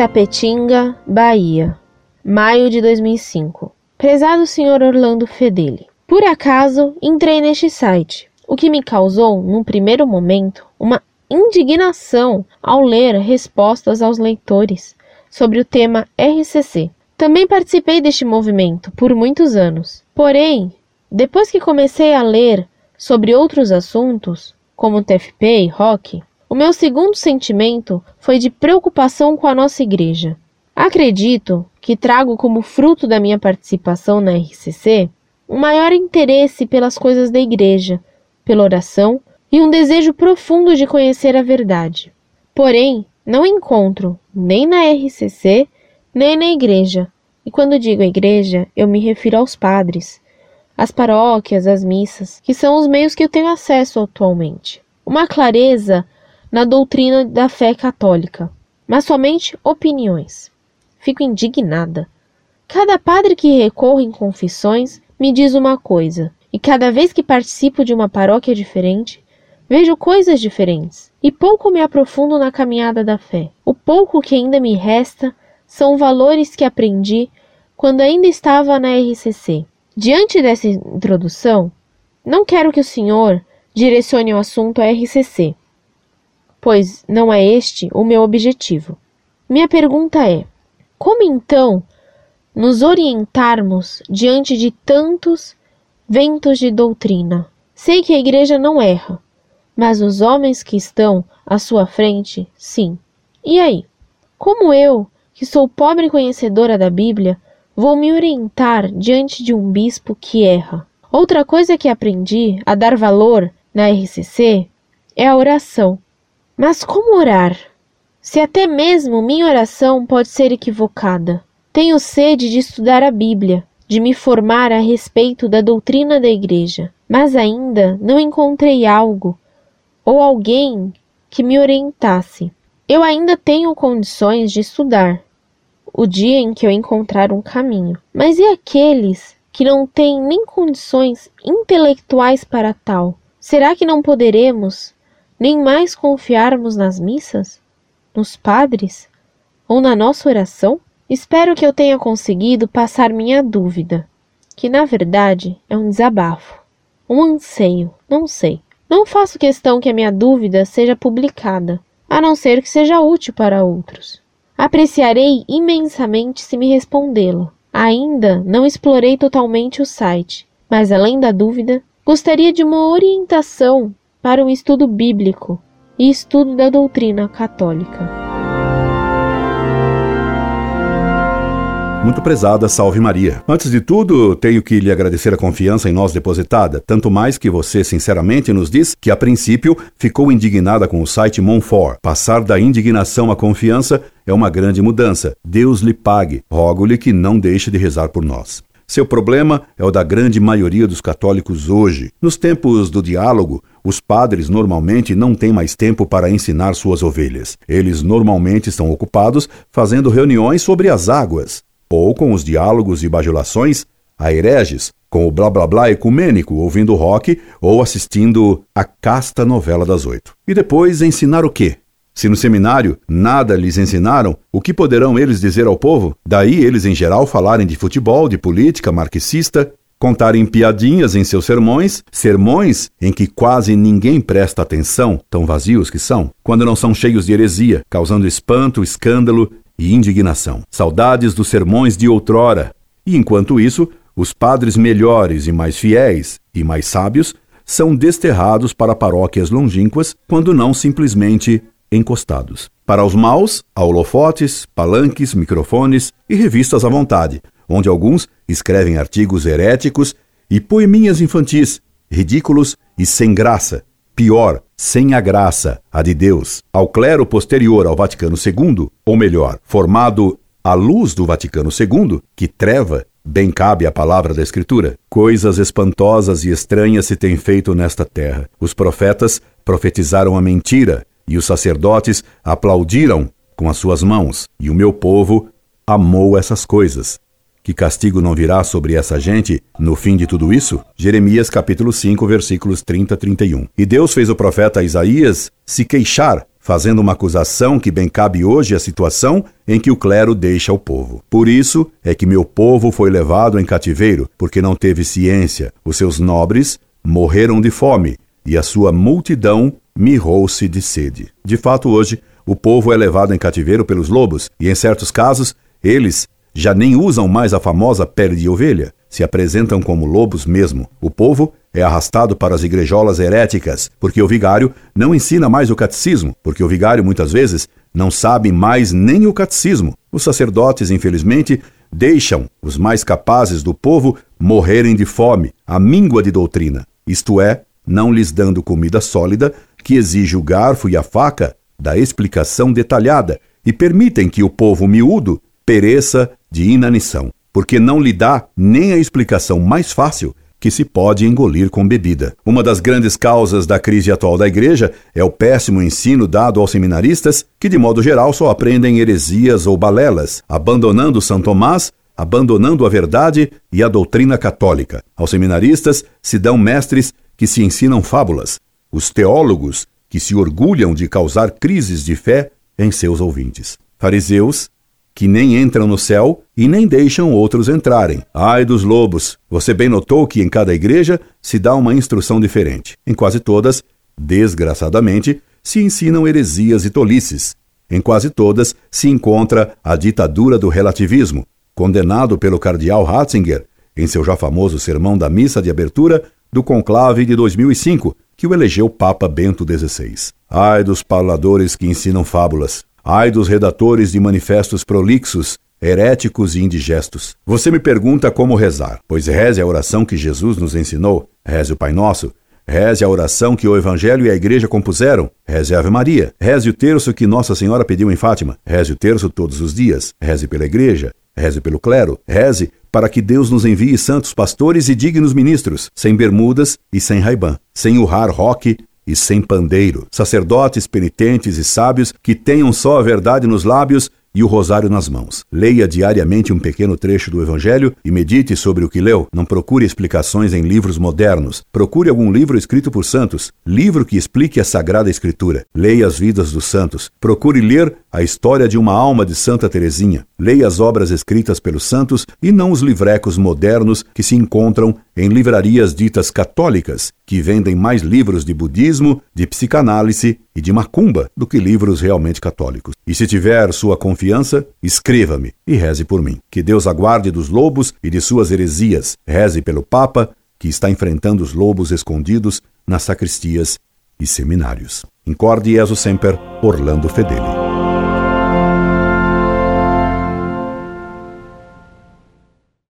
Itapetinga, Bahia, maio de 2005. Prezado Sr. Orlando Fedeli, por acaso entrei neste site, o que me causou, num primeiro momento, uma indignação ao ler respostas aos leitores sobre o tema RCC. Também participei deste movimento por muitos anos. Porém, depois que comecei a ler sobre outros assuntos, como TFP e rock, o meu segundo sentimento foi de preocupação com a nossa igreja. Acredito que trago como fruto da minha participação na RCC um maior interesse pelas coisas da igreja, pela oração e um desejo profundo de conhecer a verdade. Porém, não encontro nem na RCC nem na igreja. E quando digo igreja, eu me refiro aos padres, às paróquias, às missas, que são os meios que eu tenho acesso atualmente. Uma clareza na doutrina da fé católica, mas somente opiniões. Fico indignada. Cada padre que recorre em confissões me diz uma coisa, e cada vez que participo de uma paróquia diferente, vejo coisas diferentes e pouco me aprofundo na caminhada da fé. O pouco que ainda me resta são valores que aprendi quando ainda estava na RCC. Diante dessa introdução, não quero que o senhor direcione o assunto à RCC, pois não é este o meu objetivo. Minha pergunta é: como então nos orientarmos diante de tantos ventos de doutrina? Sei que a igreja não erra, mas os homens que estão à sua frente, sim. E aí? Como eu, que sou pobre conhecedora da Bíblia, vou me orientar diante de um bispo que erra? Outra coisa que aprendi a dar valor na RCC é a oração. Mas como orar? Se até mesmo minha oração pode ser equivocada. Tenho sede de estudar a Bíblia, de me formar a respeito da doutrina da Igreja, mas ainda não encontrei algo ou alguém que me orientasse. Eu ainda tenho condições de estudar, o dia em que eu encontrar um caminho. Mas e aqueles que não têm nem condições intelectuais para tal? Será que não poderemos nem mais confiarmos nas missas, nos padres ou na nossa oração? Espero que eu tenha conseguido passar minha dúvida, que na verdade é um desabafo, um anseio, não sei. Não faço questão que a minha dúvida seja publicada, a não ser que seja útil para outros. Apreciarei imensamente se me respondê-la. Ainda não explorei totalmente o site, mas além da dúvida, gostaria de uma orientação para um estudo bíblico e estudo da doutrina católica. Muito prezada, salve Maria. Antes de tudo, tenho que lhe agradecer a confiança em nós depositada, tanto mais que você sinceramente nos diz que a princípio ficou indignada com o site Monfort. Passar da indignação à confiança é uma grande mudança. Deus lhe pague. Rogo-lhe que não deixe de rezar por nós. Seu problema é o da grande maioria dos católicos hoje. Nos tempos do diálogo, os padres normalmente não têm mais tempo para ensinar suas ovelhas. Eles normalmente estão ocupados fazendo reuniões sobre as águas, ou com os diálogos e bajulações a hereges, com o blá blá blá ecumênico, ouvindo rock ou assistindo a casta novela das oito. E depois ensinar o quê? Se no seminário nada lhes ensinaram, o que poderão eles dizer ao povo? Daí eles, em geral, falarem de futebol, de política marxista, contarem piadinhas em seus sermões, sermões em que quase ninguém presta atenção, tão vazios que são, quando não são cheios de heresia, causando espanto, escândalo e indignação. Saudades dos sermões de outrora. E enquanto isso, os padres melhores e mais fiéis e mais sábios são desterrados para paróquias longínquas, quando não simplesmente encostados. Para os maus, há holofotes, palanques, microfones e revistas à vontade, onde alguns escrevem artigos heréticos e poeminhas infantis, ridículos e sem graça. Pior, sem a graça, a de Deus. Ao clero posterior ao Vaticano II, ou melhor, formado à luz do Vaticano II, que treva, bem cabe a palavra da Escritura. Coisas espantosas e estranhas se têm feito nesta terra. Os profetas profetizaram a mentira e os sacerdotes aplaudiram com as suas mãos, e o meu povo amou essas coisas. que castigo não virá sobre essa gente no fim de tudo isso? Jeremias capítulo 5, versículos 30 a 31. E Deus fez o profeta Isaías se queixar, fazendo uma acusação que bem cabe hoje à situação em que o clero deixa o povo. Por isso é que meu povo foi levado em cativeiro, porque não teve ciência. Os seus nobres morreram de fome, e a sua multidão mirrou-se de sede. De fato, hoje, o povo é levado em cativeiro pelos lobos, e em certos casos, eles já nem usam mais a famosa pele de ovelha, se apresentam como lobos mesmo. O povo é arrastado para as igrejolas heréticas, porque o vigário não ensina mais o catecismo, porque o vigário muitas vezes não sabe mais nem o catecismo. Os sacerdotes, infelizmente, deixam os mais capazes do povo morrerem de fome, a míngua de doutrina, isto é, não lhes dando comida sólida que exige o garfo e a faca da explicação detalhada, e permitem que o povo miúdo pereça de inanição, porque não lhe dá nem a explicação mais fácil que se pode engolir com bebida. Uma das grandes causas da crise atual da igreja é o péssimo ensino dado aos seminaristas, que de modo geral só aprendem heresias ou balelas, abandonando São Tomás, abandonando a verdade e a doutrina católica. Aos seminaristas se dão mestres que se ensinam fábulas, os teólogos que se orgulham de causar crises de fé em seus ouvintes. Fariseus que nem entram no céu e nem deixam outros entrarem. Ai dos lobos! Você bem notou que em cada igreja se dá uma instrução diferente. Em quase todas, desgraçadamente, se ensinam heresias e tolices. Em quase todas se encontra a ditadura do relativismo, condenado pelo cardeal Ratzinger em seu já famoso sermão da missa de abertura do conclave de 2005, que o elegeu Papa Bento XVI. Ai dos faladores que ensinam fábulas, Ai dos redatores de manifestos prolixos, heréticos e indigestos. Você me pergunta como rezar, pois reze a oração que Jesus nos ensinou, reze o Pai Nosso, reze a oração que o Evangelho e a Igreja compuseram, reze Ave Maria, reze o terço que Nossa Senhora pediu em Fátima, reze o terço todos os dias, reze pela Igreja, reze pelo clero, reze para que Deus nos envie santos pastores e dignos ministros, sem bermudas e sem raibã, sem urrar roque e sem pandeiro, sacerdotes penitentes e sábios que tenham só a verdade nos lábios e o rosário nas mãos. Leia diariamente um pequeno trecho do Evangelho e medite sobre o que leu. Não procure explicações em livros modernos. Procure algum livro escrito por santos, livro que explique a Sagrada Escritura. Leia as vidas dos santos. Procure ler a história de uma alma de Santa Teresinha. Leia as obras escritas pelos santos e não os livrecos modernos que se encontram em livrarias ditas católicas, que vendem mais livros de budismo, de psicanálise e de macumba do que livros realmente católicos. E se tiver sua confiança, escreva-me e reze por mim. Que Deus aguarde dos lobos e de suas heresias. Reze pelo Papa, que está enfrentando os lobos escondidos nas sacristias e seminários. Incorde Jesus Semper, Orlando Fedeli.